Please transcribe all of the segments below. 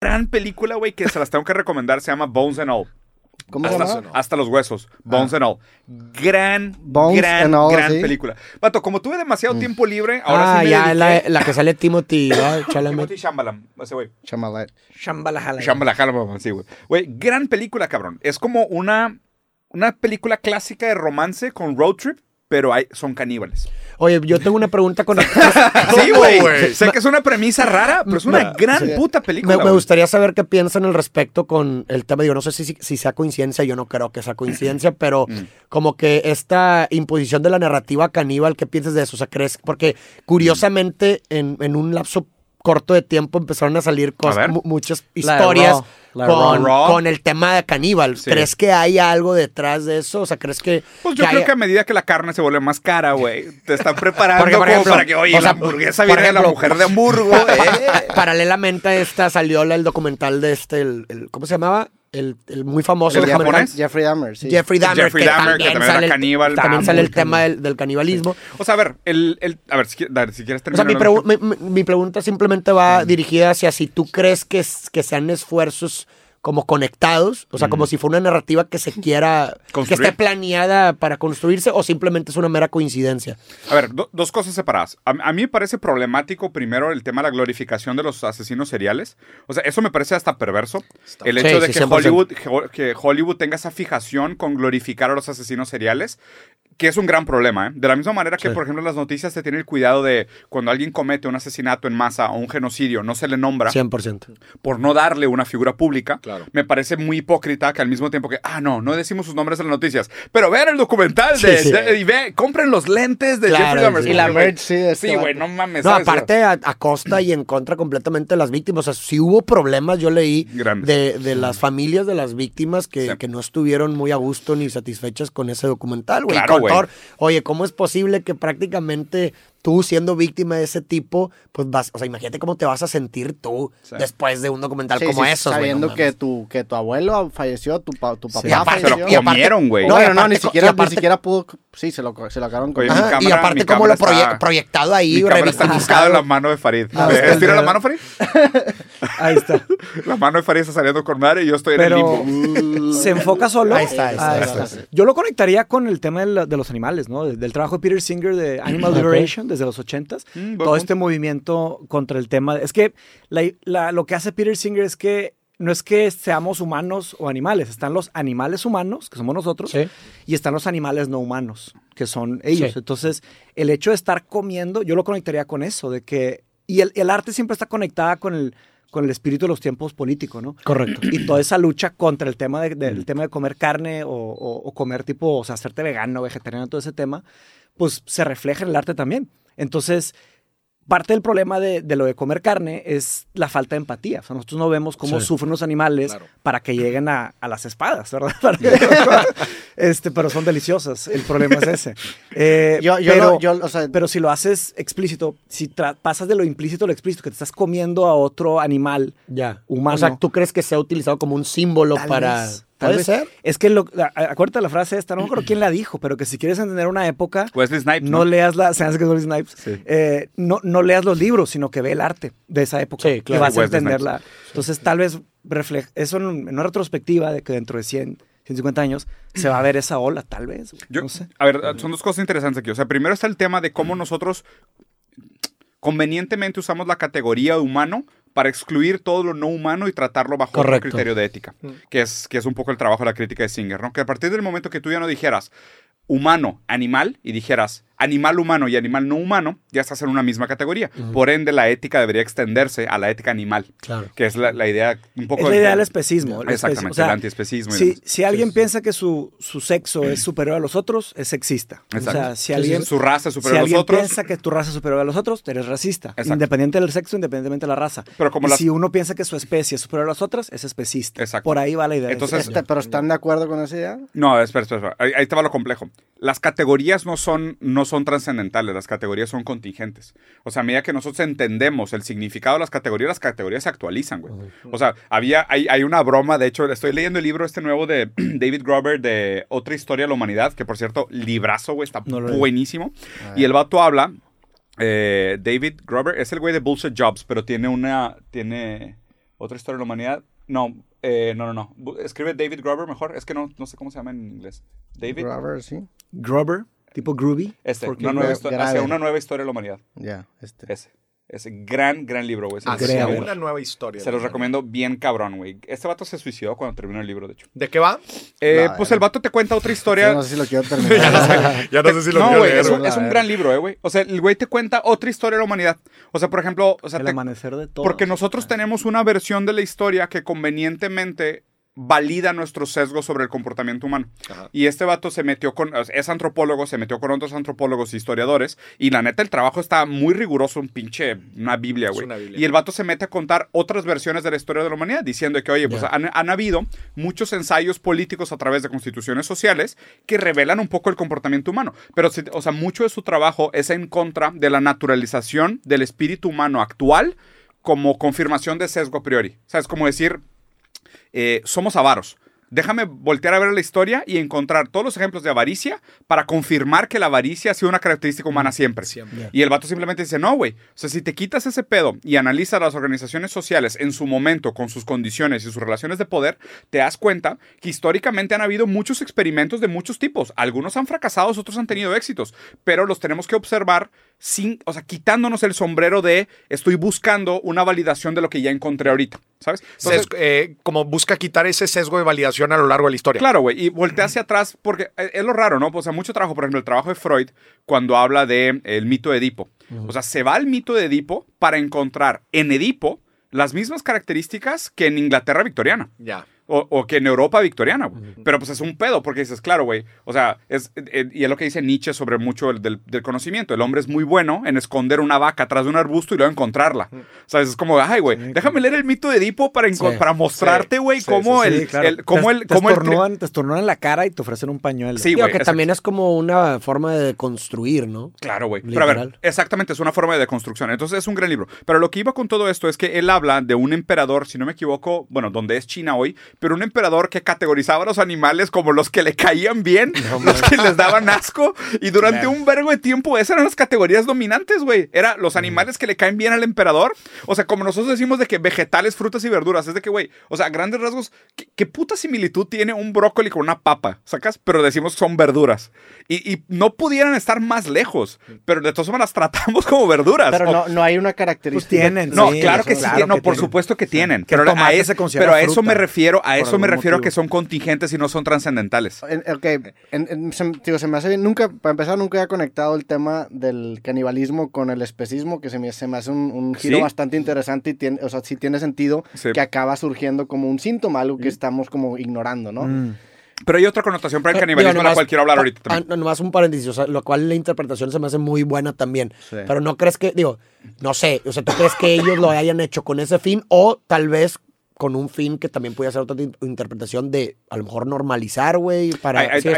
gran película, güey, que se las tengo que recomendar. Se llama Bones and All. ¿Cómo se Hasta, llama? hasta los huesos. Bones and All. Gran, Bones gran, and All, gran ¿sí? película. Vato, como tuve demasiado tiempo libre, ahora ah, sí me ya, la, dediqué- la que sale Timothy, ¿no? Timothy Shambhala, ese güey. Chamalet. Shambhala Hala. Shambhala, Shambhala, sí, güey. Güey, gran película, cabrón. Es como una, una película clásica de romance con road trip, pero hay, son caníbales. Oye, yo tengo una pregunta con... Sí, güey. Sé que es una premisa rara, pero es una gran sí. puta película. Me, gustaría saber qué piensan al respecto con el tema. Digo, no sé si, si, si sea coincidencia, yo no creo que sea coincidencia, pero Mm. como que esta imposición de la narrativa caníbal, ¿qué piensas de eso? O sea, ¿crees? Porque curiosamente en, en un lapso corto de tiempo empezaron a salir cosas, muchas historias Raw, con, Raw. con el tema de caníbal. Sí. ¿Crees que hay algo detrás de eso? O sea, ¿crees que... Pues yo que creo haya- que a medida que la carne se vuelve más cara, güey, te están preparando Porque, por como ejemplo, para que, oye, o sea, la hamburguesa viene de la ejemplo, mujer de Hamburgo, eh. Paralelamente a esta salió el documental de este, el, el- ¿cómo se llamaba? El, el muy famoso ¿El documental. japonés? Jeffrey Dahmer, sí. Jeffrey Dahmer, Jeffrey que, Dahmer, que también también sale, era el- caníbal. también sale el tema del, del canibalismo. O sea, a ver, el, el- a ver, si, a ver, si quieres O sea, terminar. mi, pregu- mi- pregunta simplemente va dirigida hacia si tú crees que, que sean esfuerzos como conectados, o sea, como si fuera una narrativa que se quiera, que Construir. esté planeada para construirse o simplemente es una mera coincidencia. A ver, do- dos cosas separadas. A, a mí me parece problemático primero el tema de la glorificación de los asesinos seriales. O sea, eso me parece hasta perverso. el Sí, hecho de sí, que 100%. Hollywood, que- que Hollywood tenga esa fijación con glorificar a los asesinos seriales, que es un gran problema. ¿eh? De la misma manera que, Sí. por ejemplo, en las noticias se tiene el cuidado de cuando alguien comete un asesinato en masa o un genocidio, no se le nombra 100%. por no darle una figura pública. Claro. Me parece muy hipócrita que al mismo tiempo que, ah, no, no decimos sus nombres en las noticias, pero vean el documental de, Sí, sí. de- y ve, compren los lentes de Claro, Jeffrey Dahmer. sí. Y la merch, sí, este Sí, güey, no mames. No, ¿sabes? aparte a, a costa y en contra completamente de las víctimas. O sea, si hubo problemas, yo leí de, de las familias de las víctimas que, Sí. que no estuvieron muy a gusto ni satisfechas con ese documental, güey. Claro, güey. Oye, ¿cómo es posible que prácticamente tú siendo víctima de ese tipo, pues vas, o sea, imagínate cómo te vas a sentir tú Sí. después de un documental Sí, como sí, esos, Sabiendo no que tu, que tu abuelo falleció, tu, pa- tu papá se lo comieron, güey. No, No, no, ni siquiera, aparte- ni siquiera pudo. Sí, se lo, se lo acabaron con. Oye, mi Ajá, cámara- y aparte mi cómo lo cámara proye- está- proyectado ahí, Mi cámara está enfocada en la mano de Farid. Ah, ¿Estira la mano, Farid? Ahí está. La mano de Farid está saliendo con madre y yo estoy en el limbo. se enfoca solo. Ahí está, ahí está, Ahí. Yo lo conectaría con el tema de los animales, ¿no? Del trabajo de Peter Singer de Animal Liberation desde los 80s. Mm, Todo este movimiento contra el tema. Es que la- la- lo que hace Peter Singer es que no es que seamos humanos o animales, están los animales humanos, que somos nosotros, Sí. y están los animales no humanos, que son ellos. Sí. Entonces, el hecho de estar comiendo, yo lo conectaría con eso, de que. Y el, el arte siempre está conectada con el, con el espíritu de los tiempos políticos, ¿no? Correcto. Y toda esa lucha contra el tema de, del tema de comer carne o, o- o comer tipo, o sea, hacerte vegano, vegetariano, todo ese tema, pues se refleja en el arte también. Entonces, parte del problema de, de lo de comer carne es la falta de empatía. O sea, nosotros no vemos cómo Sí. sufren los animales Claro. para que lleguen a, a las espadas, ¿verdad? Este, pero son deliciosas. El problema es ese. Eh, Yo, yo, pero, no- yo, o sea, pero si lo haces explícito, si pasas de lo implícito a lo explícito, que te estás comiendo a otro animal, Ya. Humano. O sea, ¿tú crees que sea utilizado como un símbolo para. vez, tal ¿Puede vez. ser? Es que, lo, acuérdate la frase esta, no me acuerdo quién la dijo, pero que si quieres entender una época, Wesley Snipes, no, ¿no? leas la, se hace que es Wesley Snipes, Sí. eh, no, no leas los libros, sino que ve el arte de esa época. Sí, claro. Y vas a entenderla. Entonces, tal vez refleja, eso en, en una retrospectiva de que dentro de 100, 150 años se va a ver esa ola, tal vez. Yo- no sé. A ver, son dos cosas interesantes aquí. O sea, primero está el tema de cómo nosotros convenientemente usamos la categoría de humano para excluir todo lo no humano y tratarlo bajo Correcto. otro criterio de ética, que es, que es un poco el trabajo de la crítica de Singer, ¿no? Que a partir del momento que tú ya no dijeras humano, animal, y dijeras animal humano y animal no humano, ya estás en una misma categoría. Por ende, la ética debería extenderse a la ética animal, Claro. que es la, la idea un poco... Es la idea del especismo. el Exactamente, especismo. O sea, el antiespecismo. Si, demás. si alguien piensa que su, su sexo es superior a los otros, es sexista. Exacto. O sea, si alguien, Su raza es si superior a los alguien otros. piensa que tu raza es superior a los otros, eres racista. Exacto. Independiente del sexo, independientemente de la raza. Pero como y las- si uno piensa que su especie es superior a las otras, es especista. Exacto. Por ahí va la idea. Entonces- este, pero ¿están de acuerdo con esa idea? No, espera, espera, espera. Ahí, ahí te va lo complejo. Las categorías no son, no son trascendentales, las categorías son contingentes. O sea, a medida que nosotros entendemos el significado de las categorías, las categorías se actualizan, güey. O sea, había, hay, hay una broma, de hecho, estoy leyendo el libro este nuevo de David Grover de Otra Historia de la Humanidad, que por cierto, librazo, güey, está No buenísimo. Y el vato habla, eh, David Grover, es el güey de Bullshit Jobs, pero tiene una, tiene Otra historia de la humanidad. No, eh, no, no, no. Escribe David Grover mejor. Es que no, no sé cómo se llama en inglés. David. Grover, sí. Grover, tipo groovy. Este, una nueva, hacia una nueva historia de la humanidad. Ya, este. Ese. Ese gran, gran libro, güey. Hacia Creo. una nueva historia. se los recomiendo bien cabrón, güey. Este vato se suicidó cuando terminó el libro, de hecho. ¿De qué va? Eh, No, pues el vato te cuenta otra Yo historia. no sé si lo quiero terminar. Ya no sé si lo no, quiero güey, leer, es, un, es un gran libro, eh, güey. O sea, el güey te cuenta otra historia de la humanidad. O sea, por ejemplo, o sea, El te- amanecer de todo. porque nosotros tenemos una versión de la historia que convenientemente valida nuestro sesgo sobre el comportamiento humano. Ajá. Y este vato se metió con, es antropólogo, se metió con otros antropólogos e historiadores, y la neta el trabajo está muy riguroso, un pinche, una biblia, güey. Y el vato se mete a contar otras versiones de la historia de la humanidad, diciendo que, oye, pues han, han habido muchos ensayos políticos a través de constituciones sociales que revelan un poco el comportamiento humano. Pero, si- o sea, mucho de su trabajo es en contra de la naturalización del espíritu humano actual como confirmación de sesgo a priori. O sea, es como decir, eh, somos avaros. Déjame voltear a ver la historia y encontrar todos los ejemplos de avaricia para confirmar que la avaricia ha sido una característica humana siempre. Siempre. Y el vato simplemente dice, no, güey. O sea, si te quitas ese pedo y analizas las organizaciones sociales en su momento, con sus condiciones y sus relaciones de poder, te das cuenta que históricamente han habido muchos experimentos de muchos tipos. Algunos han fracasado, otros han tenido éxitos, pero los tenemos que observar sin, o sea, quitándonos el sombrero de estoy buscando una validación de lo que ya encontré ahorita, ¿sabes? Entonces, Sesgo- eh, como busca quitar ese sesgo de validación a lo largo de la historia. Claro, güey, y voltea hacia atrás porque eh, es lo raro, ¿no? O sea, mucho trabajo, por ejemplo, el trabajo de Freud cuando habla de el mito de Edipo. O sea, se va al mito de Edipo para encontrar en Edipo las mismas características que en Inglaterra victoriana. Ya. O, o que en Europa victoriana, güey. Pero pues es un pedo, porque dices, claro, güey. O sea, es, eh, y es lo que dice Nietzsche sobre mucho el- del, del conocimiento. El hombre es muy bueno en esconder una vaca atrás de un arbusto y luego encontrarla. O sea, es como, ay, güey, déjame leer el mito de Edipo para, Sí. para mostrarte, güey, Sí, cómo sí, el, Sí, claro. el- cómo te, el, te cómo el tri- estornudan, te estornudan la cara y te ofrecen un pañuelo. Sí, güey. que también es como una forma de construir, ¿no? Claro, güey. Pero a ver, exactamente, es una forma de deconstrucción. Entonces es un gran libro. Pero lo que iba con todo esto es que él habla de un emperador, si no me equivoco, bueno, donde es China hoy, pero un emperador que categorizaba a los animales como los que le caían bien, los que les daban asco, y durante un vergo de tiempo esas eran las categorías dominantes, güey. Era los animales que le caen bien al emperador. O sea, como nosotros decimos de que vegetales, frutas y verduras, es de que, güey, o sea, a grandes rasgos, ¿qué, qué puta similitud tiene un brócoli con una papa? ¿Sacas? Pero decimos que son verduras. Y, y no pudieran estar más lejos, pero de todas formas las tratamos como verduras. Pero O- no, no hay una característica. Pues tienen, no, Sí, claro que sí, claro no, que por tienen. supuesto que tienen. El Pero a, pero a eso fruta, me refiero, a eso me refiero a que son contingentes y no son trascendentales. En- ok, en- en- se, digo, se me hace bien. Nunca, para empezar, nunca he conectado el tema del canibalismo con el especismo, que se me, se me hace un, un giro ¿Sí? bastante interesante y tiene, o sea, sí tiene sentido Sí. que acaba surgiendo como un síntoma, algo que estamos como ignorando, ¿no? Mm. Pero hay otra connotación para el Eh, canibalismo digo, de la cual quiero hablar ahorita también. ah, nomás un paréntesis, o sea, lo cual la interpretación se me hace muy buena también. Sí. Pero no crees que, digo, no sé, o sea, ¿tú crees que ellos lo hayan hecho con ese fin o tal vez con un fin que también puede ser otra in- interpretación de a lo mejor normalizar, güey, para... Yo-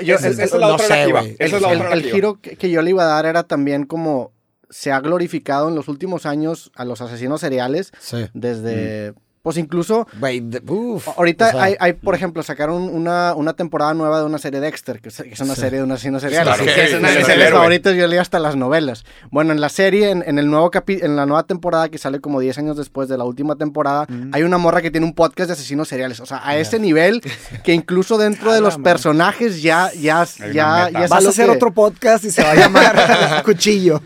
yo- esa es- esa es la no otra sé, güey. Esa es la el, otra el narrativa. giro que, que yo le iba a dar era también como se ha glorificado en los últimos años a los asesinos seriales Sí. desde, pues incluso de- uf, Ahorita o sea, hay, hay, por ejemplo, sacaron una, una temporada nueva de una serie Dexter, que es, que es una Sí. serie de un asesino serial. Claro. que es una de Sí, mis sí, series favoritas, yo leí hasta las novelas. Bueno, en la serie, en, en el nuevo capi en la nueva temporada que sale como 10 años después de la última temporada, hay una morra que tiene un podcast de asesinos seriales. O sea, a ese nivel que incluso dentro de los personajes ya, ya, ya, ya Vas a hacer que- otro podcast y se va a llamar Cuchillo.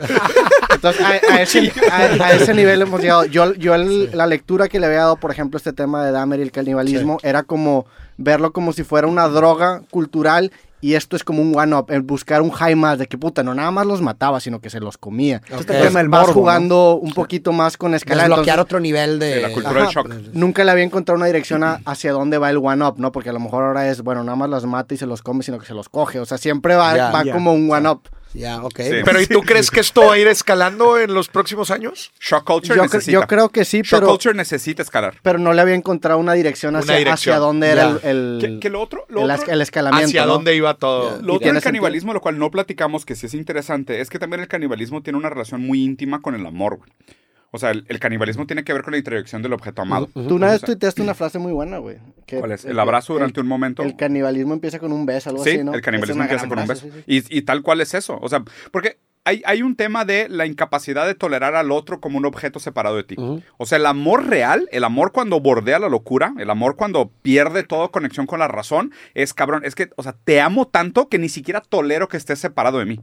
Entonces, a, a ese, a- a ese nivel hemos llegado. Yo, yo el- la lectura que le había dado, por ejemplo, este tema de Dahmer y el canibalismo, era como verlo como si fuera una droga cultural y esto es como un one-up, el buscar un high más de que puta, no nada más los mataba, sino que se los comía. Ok. Este tema del Vas morbo, ¿no? jugando un poquito más con escala. desbloquear entonces, otro nivel de... De la cultura del shock. Nunca le había encontrado una dirección a- hacia dónde va el one-up, ¿no? Porque a lo mejor ahora es, bueno, nada más las mata y se los come, sino que se los coge. O sea, siempre va, va como un one-up. Ya, ok. Sí. Pero ¿y tú crees que esto va a ir escalando en los próximos años? Shock culture Yo, necesita. yo creo que sí, Shock pero... culture necesita escalar. pero no le había encontrado una dirección Una hacia, dirección. hacia dónde era Ya. el, el, Que, que lo otro, lo el, otro, el escalamiento. ¿Hacia ¿no? dónde iba todo? lo otro tiene del canibalismo, lo cual no platicamos, que sí es interesante, es que también el canibalismo tiene una relación muy íntima con el amor, güey. O sea, el, canibalismo tiene que ver con la introyección del objeto amado. Tú una vez tuiteaste una frase muy buena, güey. ¿Cuál es? El, abrazo durante un momento. El canibalismo empieza con un beso, algo sí, así, ¿no? el canibalismo empieza con un beso. Y, y, tal cual es eso. O sea, porque hay, hay, un tema de la incapacidad de tolerar al otro como un objeto separado de ti. O sea, el amor real, el amor cuando bordea la locura, el amor cuando pierde toda conexión con la razón, es cabrón. Es que, o sea, te amo tanto que ni siquiera tolero que estés separado de mí.